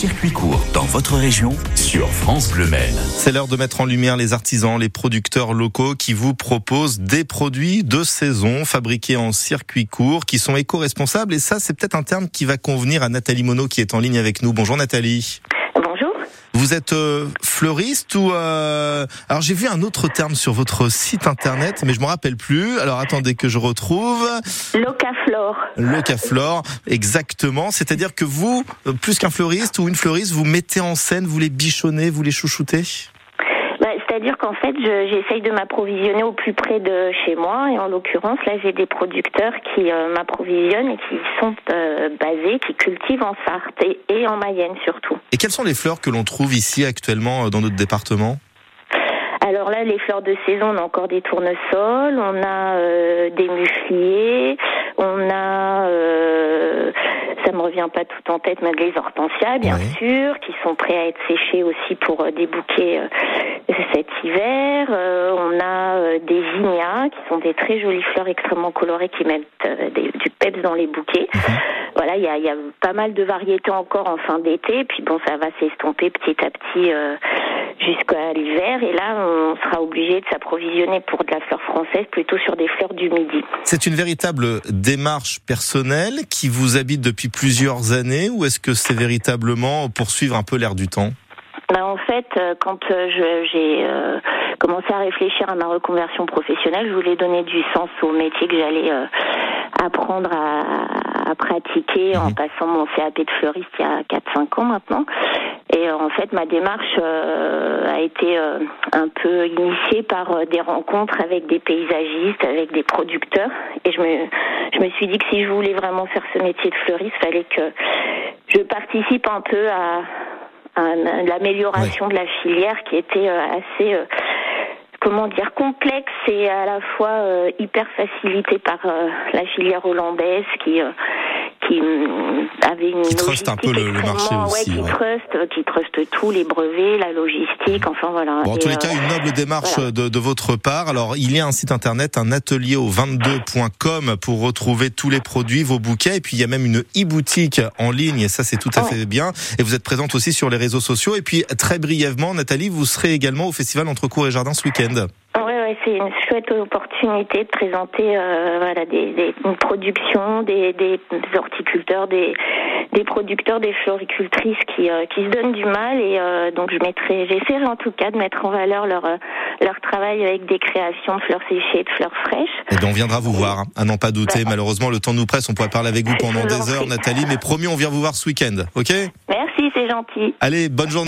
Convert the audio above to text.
circuit court dans votre région sur France Bleu. C'est l'heure de mettre en lumière les artisans, les producteurs locaux qui vous proposent des produits de saison fabriqués en circuit court qui sont éco-responsables. Et ça, c'est peut-être un terme qui va convenir à Nathalie Monod qui est en ligne avec nous. Bonjour Nathalie. Vous êtes euh, fleuriste ou euh... alors j'ai vu un autre terme sur votre site internet mais je me rappelle plus. Alors attendez que je retrouve. Locaflore. Locaflore, exactement. C'est-à-dire que vous, euh, plus qu'un fleuriste ou une fleuriste, vous mettez en scène, vous les bichonnez, vous les chouchoutez? Bah, C'est-à-dire qu'en fait, je- j'essaye de m'approvisionner au plus près de chez moi. Et en l'occurrence, là, j'ai des producteurs qui euh, m'approvisionnent et qui sont euh, basés, qui cultivent en Sarthe et, et en Mayenne surtout. Et quelles sont les fleurs que l'on trouve ici actuellement euh, dans notre département? Alors là, les fleurs de saison, on a encore des tournesols, on a euh, des mufliers, on a, revient pas tout en tête, mais les hortensias, bien sûr, qui sont prêts à être séchés aussi pour euh, des bouquets euh, cet hiver. Euh, on a des zinnias, qui sont des très jolies fleurs extrêmement colorées qui mettent des- du peps dans les bouquets. Voilà, il y a, il y a pas mal de variétés encore en fin d'été, puis bon, ça va s'estomper petit à petit jusqu'à l'hiver. Et là, on sera obligé de s'approvisionner pour de la fleur française plutôt sur des fleurs du midi. C'est une véritable démarche personnelle qui vous habite depuis plusieurs années ou est-ce que c'est véritablement poursuivre un peu l'air du temps? Ben, en fait, euh, quand euh, j'ai euh, commencé à réfléchir à ma reconversion professionnelle, je voulais donner du sens au métier que j'allais euh, apprendre à, à pratiquer en Mhm. passant mon CAP de fleuriste il y a 4-5 ans maintenant. Et euh, en fait, ma démarche euh, a été euh, un peu initiée par euh, des rencontres avec des paysagistes, avec des producteurs. Et je me, je me suis dit que si je voulais vraiment faire ce métier de fleuriste, fallait que je participe un peu à, à l'amélioration de la filière qui était euh, assez euh, comment dire complexe et à la fois euh, hyper facilitée par euh, la filière hollandaise qui euh, qui hum, avait une Qui truste un peu le- le marché aussi, ouais, qui ouais. truste euh, qui truste tout les brevets la logistique enfin voilà Bon, en Et, tous les euh, cas, une noble démarche voilà. de, de votre part. Alors, il y a un site internet, un atelier au 22.com pour retrouver tous les produits, vos bouquets. Et puis, il y a même une e-boutique en ligne. Et ça, c'est tout à Ouais. fait bien. Et vous êtes présente aussi sur les réseaux sociaux. Et puis, très brièvement, Nathalie, vous serez également au festival Entre Cours et Jardin ce week-end. Ouais, c'est une chouette opportunité de présenter euh, voilà, des, des, une production, des, des horticulteurs, des, des producteurs, des floricultrices qui, euh, qui se donnent du mal. Et euh, donc, je mettrai, j'essaierai en tout cas de mettre en valeur leur, leur travail avec des créations de fleurs séchées et de fleurs fraîches. Et bien, on viendra vous voir, hein, à n'en pas douter. Bah. Malheureusement, le temps nous presse. On pourrait parler avec vous pendant des heures. Nathalie. Mais promis, on vient vous voir ce week-end. OK? Merci, c'est gentil. Allez, bonne journée.